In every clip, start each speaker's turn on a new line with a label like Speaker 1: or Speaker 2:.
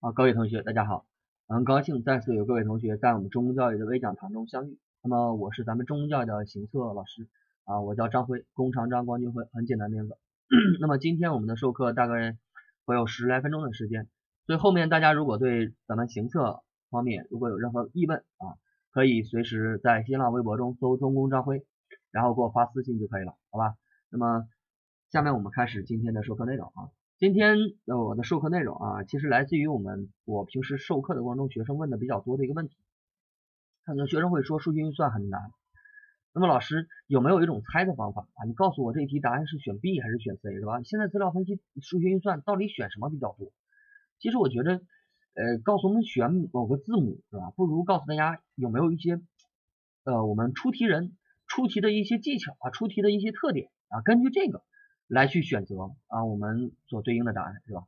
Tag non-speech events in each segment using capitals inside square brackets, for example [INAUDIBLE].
Speaker 1: 啊，各位同学，大家好，很高兴再次有各位同学在我们中公教育的微讲堂中相遇。那么我是咱们中公教育的行测老师啊，我叫张辉，弓长张光军辉，很简单名字。[CLEARS THROAT] 那么今天我们的授课大概会有十来分钟的时间，所以后面大家如果对咱们行测方面如果有任何疑问啊，可以随时在新浪微博中搜中公张辉，然后给我发私信就可以了，好吧？那么下面我们开始今天的授课内容啊。今天呃我的授课内容啊，其实来自于我们我平时授课的过程中，学生问的比较多的一个问题。很多学生会说数学运算很难，那么老师有没有一种猜的方法啊？你告诉我这一题答案是选 B 还是选 C 是吧？现在资料分析数学运算到底选什么比较多？其实我觉得呃告诉我们选某个字母是吧？不如告诉大家有没有一些呃我们出题人出题的一些技巧啊，出题的一些特点啊，根据这个。来去选择啊，我们所对应的答案是吧？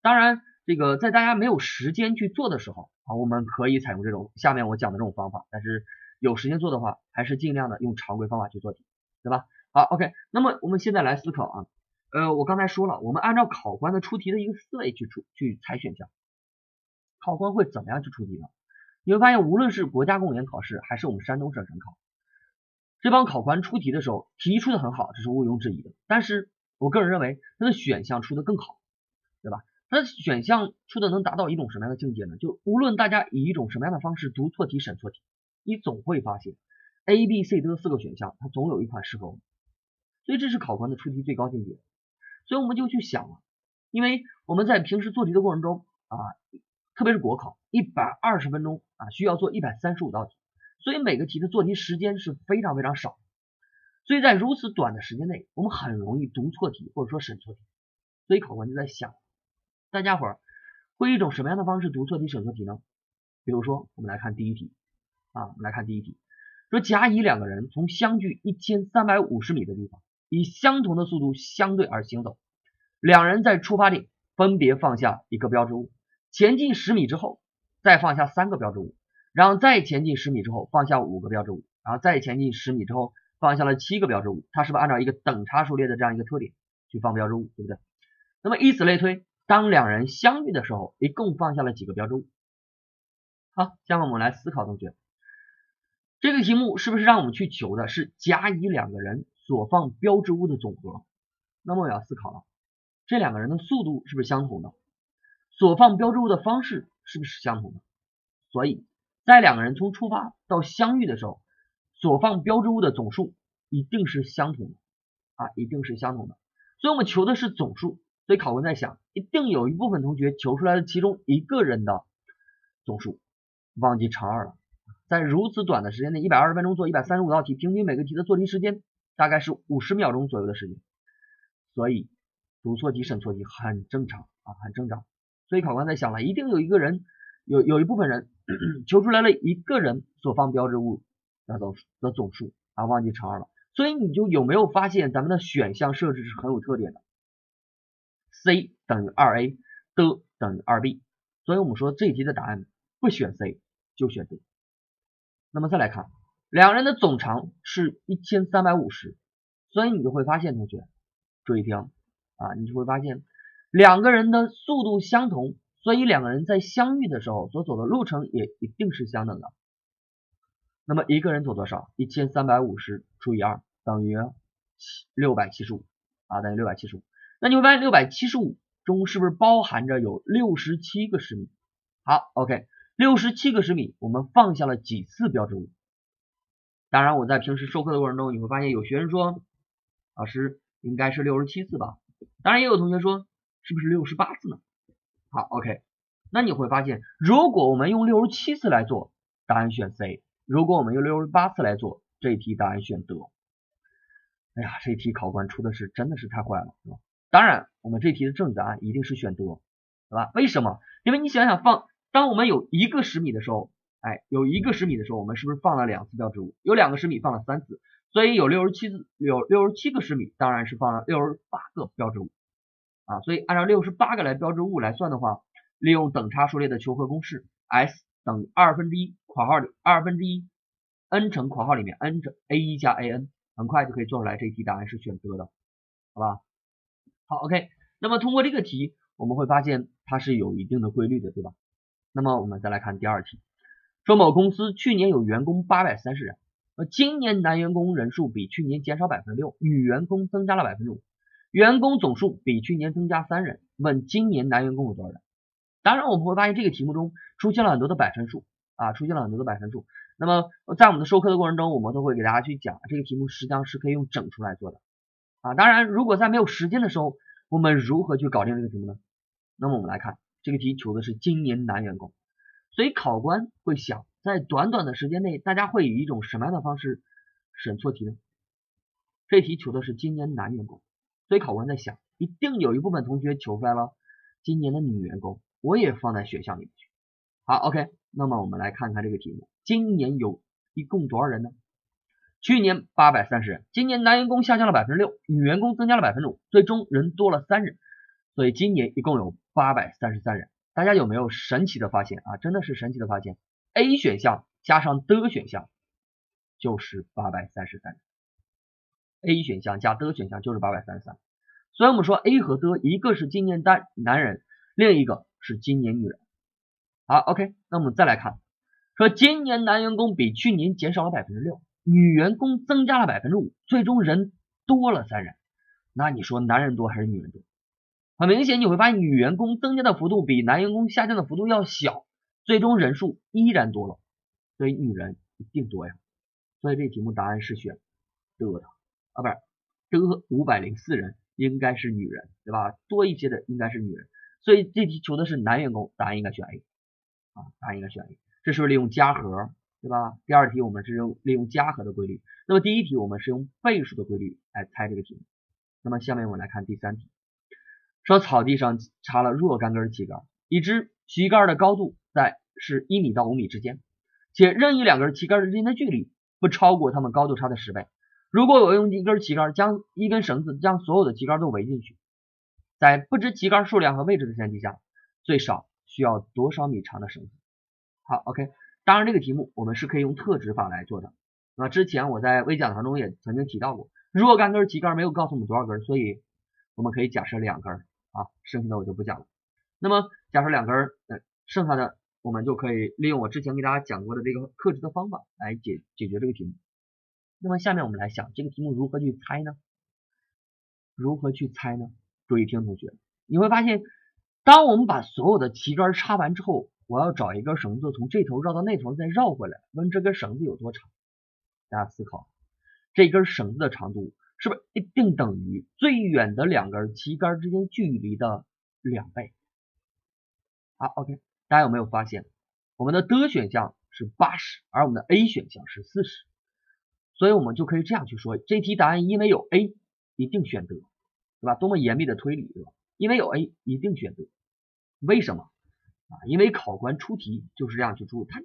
Speaker 1: 当然，这个在大家没有时间去做的时候啊，我们可以采用这种下面我讲的这种方法。但是有时间做的话，还是尽量的用常规方法去做题，对吧？好，OK。那么我们现在来思考啊，呃，我刚才说了，我们按照考官的出题的一个思维去出去猜选项，考官会怎么样去出题呢？你会发现，无论是国家公务员考试，还是我们山东省省考，这帮考官出题的时候，题出的很好，这是毋庸置疑的。但是我个人认为，它的选项出的更好，对吧？它的选项出的能达到一种什么样的境界呢？就无论大家以一种什么样的方式读错题、审错题，你总会发现 A、B、C、D 四个选项，它总有一款适合我们。所以这是考官的出题最高境界。所以我们就去想了，因为我们在平时做题的过程中啊，特别是国考，一百二十分钟啊，需要做一百三十五道题，所以每个题的做题时间是非常非常少。所以在如此短的时间内，我们很容易读错题或者说审错题。所以考官就在想，大家伙儿会一种什么样的方式读错题、审错题呢？比如说，我们来看第一题啊，我们来看第一题，说甲乙两个人从相距一千三百五十米的地方，以相同的速度相对而行走，两人在出发点分别放下一个标志物，前进十米之后再放下三个标志物，然后再前进十米之后放下五个标志物，然后再前进十米之后。放下了七个标志物，它是不是按照一个等差数列的这样一个特点去放标志物，对不对？那么以此类推，当两人相遇的时候，一共放下了几个标志物？好，下面我们来思考，同学，这个题目是不是让我们去求的是甲乙两个人所放标志物的总和？那么我要思考了，这两个人的速度是不是相同的？所放标志物的方式是不是相同的？所以在两个人从出发到相遇的时候。所放标志物的总数一定是相同的啊，一定是相同的。所以我们求的是总数，所以考官在想，一定有一部分同学求出来的其中一个人的总数忘记乘二了。在如此短的时间内，一百二十分钟做一百三十五道题，平均每个题的做题时间大概是五十秒钟左右的时间，所以读错题、审错题很正常啊，很正常。所以考官在想了，一定有一个人，有有一部分人 [CLEARS THROAT] 求出来了一个人所放标志物。那都的总数啊，忘记乘二了，所以你就有没有发现咱们的选项设置是很有特点的？C 等于二 A，的等于二 B，所以我们说这题的答案不选 C 就选 D。那么再来看，两人的总长是一千三百五十，所以你就会发现，同学注意听啊，你就会发现两个人的速度相同，所以两个人在相遇的时候所走的路程也一定是相等的。那么一个人走多少？一千三百五十除以二等于七六百七十五啊，等于六百七十五。那你会发现六百七十五中是不是包含着有六十七个十米？好，OK，六十七个十米，我们放下了几次标志物？当然，我在平时授课的过程中，你会发现有学生说，老师应该是六十七次吧？当然，也有同学说是不是六十八次呢？好，OK，那你会发现，如果我们用六十七次来做，答案选 C。如果我们用六十八次来做这一题，答案选德。哎呀，这题考官出的是真的是太坏了，是吧？当然，我们这题的正确答案一定是选德，对吧？为什么？因为你想想放，当我们有一个十米的时候，哎，有一个十米的时候，我们是不是放了两次标志物？有两个十米放了三次，所以有六十七次，有六十七个十米，当然是放了六十八个标志物啊。所以按照六十八个来标志物来算的话，利用等差数列的求和公式，S。等于二分之一括号里二分之一 n 乘括号里面 n 乘 a 一加 a n，很快就可以做出来。这一题答案是选择的，好吧？好，OK。那么通过这个题，我们会发现它是有一定的规律的，对吧？那么我们再来看第二题，说某公司去年有员工八百三十人，那今年男员工人数比去年减少百分之六，女员工增加了百分之五，员工总数比去年增加三人，问今年男员工有多少人？当然我们会发现这个题目中出现了很多的百分数啊，出现了很多的百分数。那么在我们的授课的过程中，我们都会给大家去讲这个题目，实际上是可以用整出来做的啊。当然，如果在没有时间的时候，我们如何去搞定这个题目呢？那么我们来看这个题求的是今年男员工，所以考官会想，在短短的时间内，大家会以一种什么样的方式审错题呢？这题求的是今年男员工，所以考官在想，一定有一部分同学求出来了今年的女员工，我也放在选项里面去。好，OK，那么我们来看看这个题目。今年有一共多少人呢？去年八百三十人，今年男员工下降了百分之六，女员工增加了百分之五，最终人多了三人，所以今年一共有八百三十三人。大家有没有神奇的发现啊？真的是神奇的发现，A 选项加上的选项就是八百三十三，A 选项加的选项就是八百三十三。所以我们说 A 和的一个是今年单男人，另一个是今年女人。好，OK，那我们再来看。说今年男员工比去年减少了百分之六，女员工增加了百分之五，最终人多了三人。那你说男人多还是女人多？很明显你会发现女员工增加的幅度比男员工下降的幅度要小，最终人数依然多了，所以女人一定多呀。所以这题目答案是选的啊，不是的五百零四人应该是女人，对吧？多一些的应该是女人，所以这题求的是男员工，答案应该选 A 啊，答案应该选 A。这是不是利用加和，对吧？第二题我们是用利用加和的规律，那么第一题我们是用倍数的规律来猜这个题目。那么下面我们来看第三题，说草地上插了若干根旗杆，已知旗杆的高度在是一米到五米之间，且任意两根旗杆之间的距离不超过它们高度差的十倍。如果我用一根旗杆将一根绳子将所有的旗杆都围进去，在不知旗杆数量和位置的前提下，最少需要多少米长的绳子？好，OK，当然这个题目我们是可以用特指法来做的。那之前我在微讲堂中也曾经提到过，若干根旗杆没有告诉我们多少根，所以我们可以假设两根啊，剩下的我就不讲了。那么假设两根，呃，剩下的我们就可以利用我之前给大家讲过的这个特值的方法来解解决这个题目。那么下面我们来想这个题目如何去猜呢？如何去猜呢？注意听，同学，你会发现，当我们把所有的旗杆插完之后。我要找一根绳子，从这头绕到那头，再绕回来。问这根绳子有多长？大家思考，这根绳子的长度是不是一定等于最远的两根旗杆之间距离的两倍？好，OK，大家有没有发现，我们的的选项是八十，而我们的 A 选项是四十，所以我们就可以这样去说，这题答案因为有 A，一定选 D，，对吧？多么严密的推理，对吧？因为有 A，一定选择，为什么？啊，因为考官出题就是这样去出，他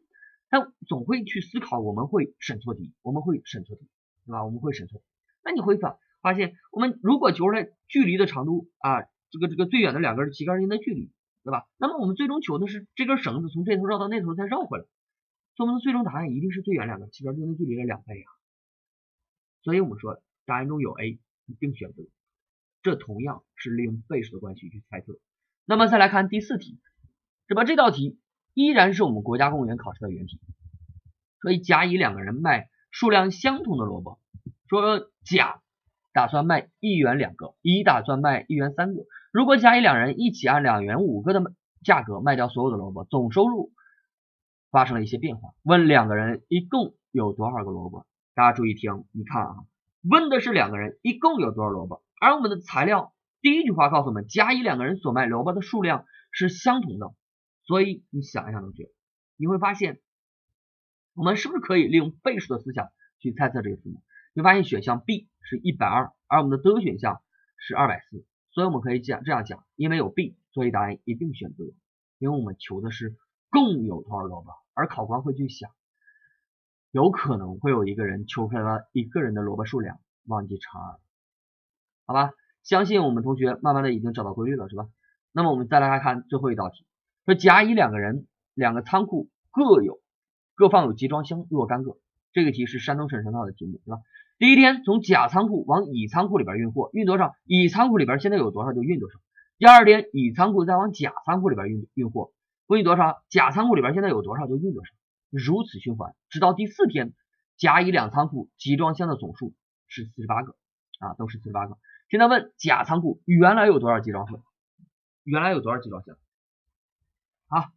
Speaker 1: 他总会去思考，我们会审错题，我们会审错题，对吧？我们会审错。那你会发发现，我们如果求出来距离的长度啊，这个这个最远的两根旗杆之间的距离，对吧？那么我们最终求的是这根绳子从这头绕到那头再绕回来，所以我们的最终答案一定是最远两根旗杆之间的距离的两倍啊。所以我们说答案中有 A，一定选择。这同样是利用倍数的关系去猜测。那么再来看第四题。那么？这道题依然是我们国家公务员考试的原题。所以甲乙两个人卖数量相同的萝卜，说甲打算卖一元两个，乙打算卖一元三个。如果甲乙两人一起按两元五个的价格卖掉所有的萝卜，总收入发生了一些变化。问两个人一共有多少个萝卜？大家注意听，你看啊，问的是两个人一共有多少萝卜，而我们的材料第一句话告诉我们，甲乙两个人所卖萝卜的数量是相同的。所以你想一想，同学，你会发现，我们是不是可以利用倍数的思想去猜测这个题目？你发现选项 B 是一百二，而我们的 D 选项是二百四，所以我们可以讲这样讲，因为有 B，所以答案一定选择，因为我们求的是共有多少萝卜，而考官会去想，有可能会有一个人求出来了一个人的萝卜数量，忘记乘二，好吧？相信我们同学慢慢的已经找到规律了，是吧？那么我们再来看最后一道题。说甲乙两个人，两个仓库各有各放有集装箱若干个。这个题是山东省省考的题目，对吧？第一天从甲仓库往乙仓库里边运货，运多少？乙仓库里边现在有多少就运多少。第二天乙仓库再往甲仓库里边运运货，运多少？甲仓库里边现在有多少就运多少，如此循环，直到第四天，甲乙两仓库集装箱的总数是四十八个啊，都是四十八个。现在问甲仓库原来有多少集装箱？原来有多少集装箱？好，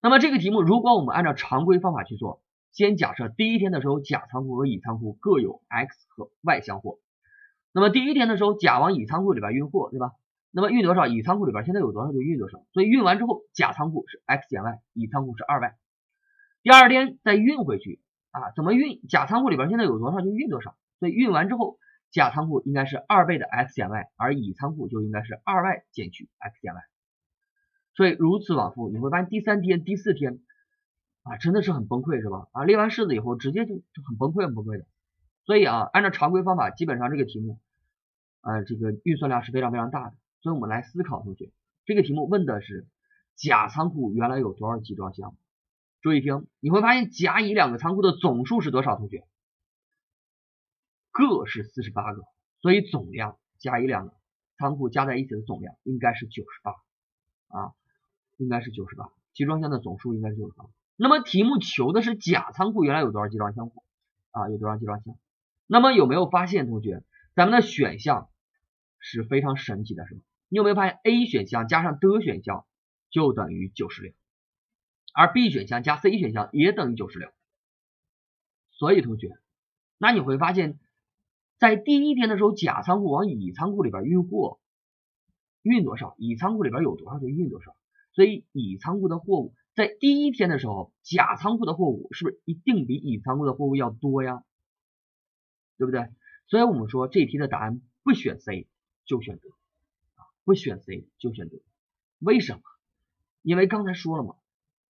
Speaker 1: 那么这个题目如果我们按照常规方法去做，先假设第一天的时候甲仓库和乙仓库各有 X 和 Y 箱货，那么第一天的时候甲往乙仓库里边运货，对吧？那么运多少？乙仓库里边现在有多少就运多少，所以运完之后，甲仓库是 x 减 y，乙仓库是二 y。第二天再运回去啊？怎么运？甲仓库里边现在有多少就运多少，所以运完之后，甲仓库应该是二倍的 x 减 y，而乙仓库就应该是二 y 减去 x 减 y。所以如此往复，你会发现第三天、第四天啊，真的是很崩溃，是吧？啊，列完式子以后，直接就就很崩溃、很崩溃的。所以啊，按照常规方法，基本上这个题目啊，这个运算量是非常非常大的。所以我们来思考，同学，这个题目问的是甲仓库原来有多少集装箱？注意听，你会发现甲乙两个仓库的总数是多少？同学，各是四十八个，所以总量加一两个仓库加在一起的总量应该是九十八啊，应该是九十八，集装箱的总数应该是九十八。那么题目求的是甲仓库原来有多少集装箱啊？有多少集装箱？那么有没有发现，同学，咱们的选项是非常神奇的，是吧？你有没有发现 A 选项加上 D 选项就等于九十六，而 B 选项加 C 选项也等于九十六。所以同学，那你会发现，在第一天的时候，甲仓库往乙仓库里边运货，运多少，乙仓库里边有多少就运多少。所以乙仓库的货物在第一天的时候，甲仓库的货物是不是一定比乙仓库的货物要多呀？对不对？所以我们说这题的答案不选 C 就选 D。不选 C 就选 D，为什么？因为刚才说了嘛，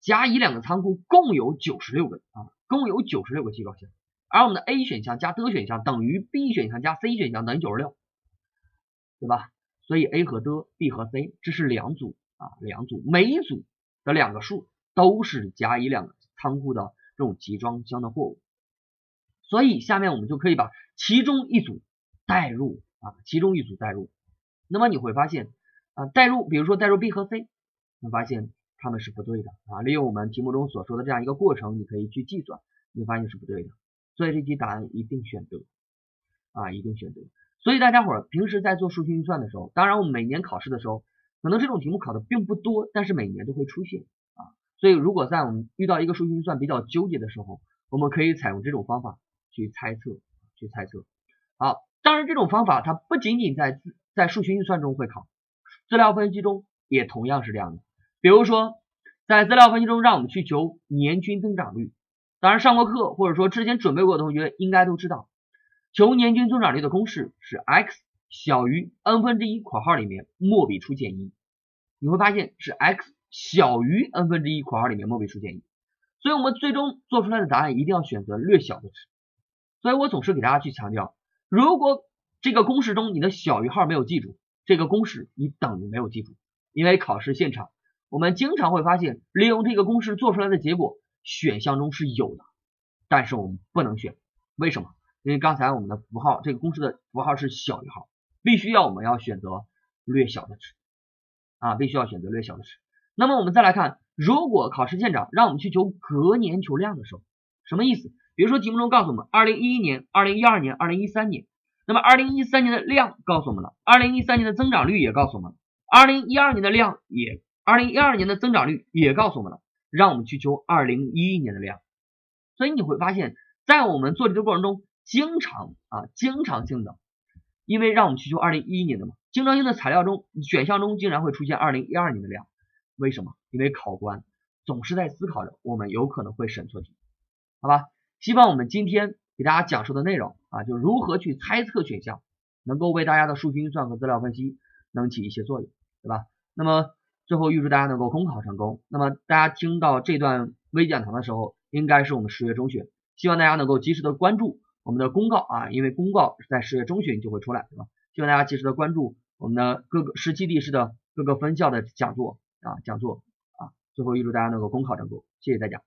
Speaker 1: 甲乙两个仓库共有九十六个啊，共有九十六个集装箱，而我们的 A 选项加 D 选项等于 B 选项加 C 选项等于九十六，对吧？所以 A 和 D，B 和 C 这是两组啊，两组，每一组的两个数都是甲乙两个仓库的这种集装箱的货物，所以下面我们就可以把其中一组代入啊，其中一组代入。那么你会发现啊，代入，比如说代入 B 和 C，你发现它们是不对的啊。利用我们题目中所说的这样一个过程，你可以去计算，你发现是不对的。所以这题答案一定选择啊，一定选择。所以大家伙儿平时在做数学运算的时候，当然我们每年考试的时候，可能这种题目考的并不多，但是每年都会出现啊。所以如果在我们遇到一个数学运算比较纠结的时候，我们可以采用这种方法去猜测，去猜测。好，当然这种方法它不仅仅在在数学运算中会考，资料分析中也同样是这样的。比如说，在资料分析中，让我们去求年均增长率。当然上过课或者说之前准备过的同学应该都知道，求年均增长率的公式是 x 小于 n 分之一（括号里面末尾出现一）。你会发现是 x 小于 n 分之一（括号里面末尾出现一）。所以我们最终做出来的答案一定要选择略小的值。所以我总是给大家去强调，如果这个公式中你的小于号没有记住，这个公式你等于没有记住，因为考试现场我们经常会发现，利用这个公式做出来的结果选项中是有的，但是我们不能选，为什么？因为刚才我们的符号这个公式的符号是小于号，必须要我们要选择略小的值啊，必须要选择略小的值。那么我们再来看，如果考试现场让我们去求隔年求量的时候，什么意思？比如说题目中告诉我们，二零一一年、二零一二年、二零一三年。那么，二零一三年的量告诉我们了，二零一三年的增长率也告诉我们了，二零一二年的量也，二零一二年的增长率也告诉我们了，让我们去求二零一一年的量。所以你会发现，在我们做题的过程中，经常啊，经常性的，因为让我们去求二零一一年的嘛，经常性的材料中选项中竟然会出现二零一二年的量，为什么？因为考官总是在思考着我们有可能会审错题，好吧？希望我们今天。给大家讲述的内容啊，就如何去猜测选项，能够为大家的数学运算和资料分析能起一些作用，对吧？那么最后预祝大家能够公考成功。那么大家听到这段微讲堂的时候，应该是我们十月中旬，希望大家能够及时的关注我们的公告啊，因为公告是在十月中旬就会出来，对吧？希望大家及时的关注我们的各个十七地市的各个分校的讲座啊，讲座啊。最后预祝大家能够公考成功，谢谢大家。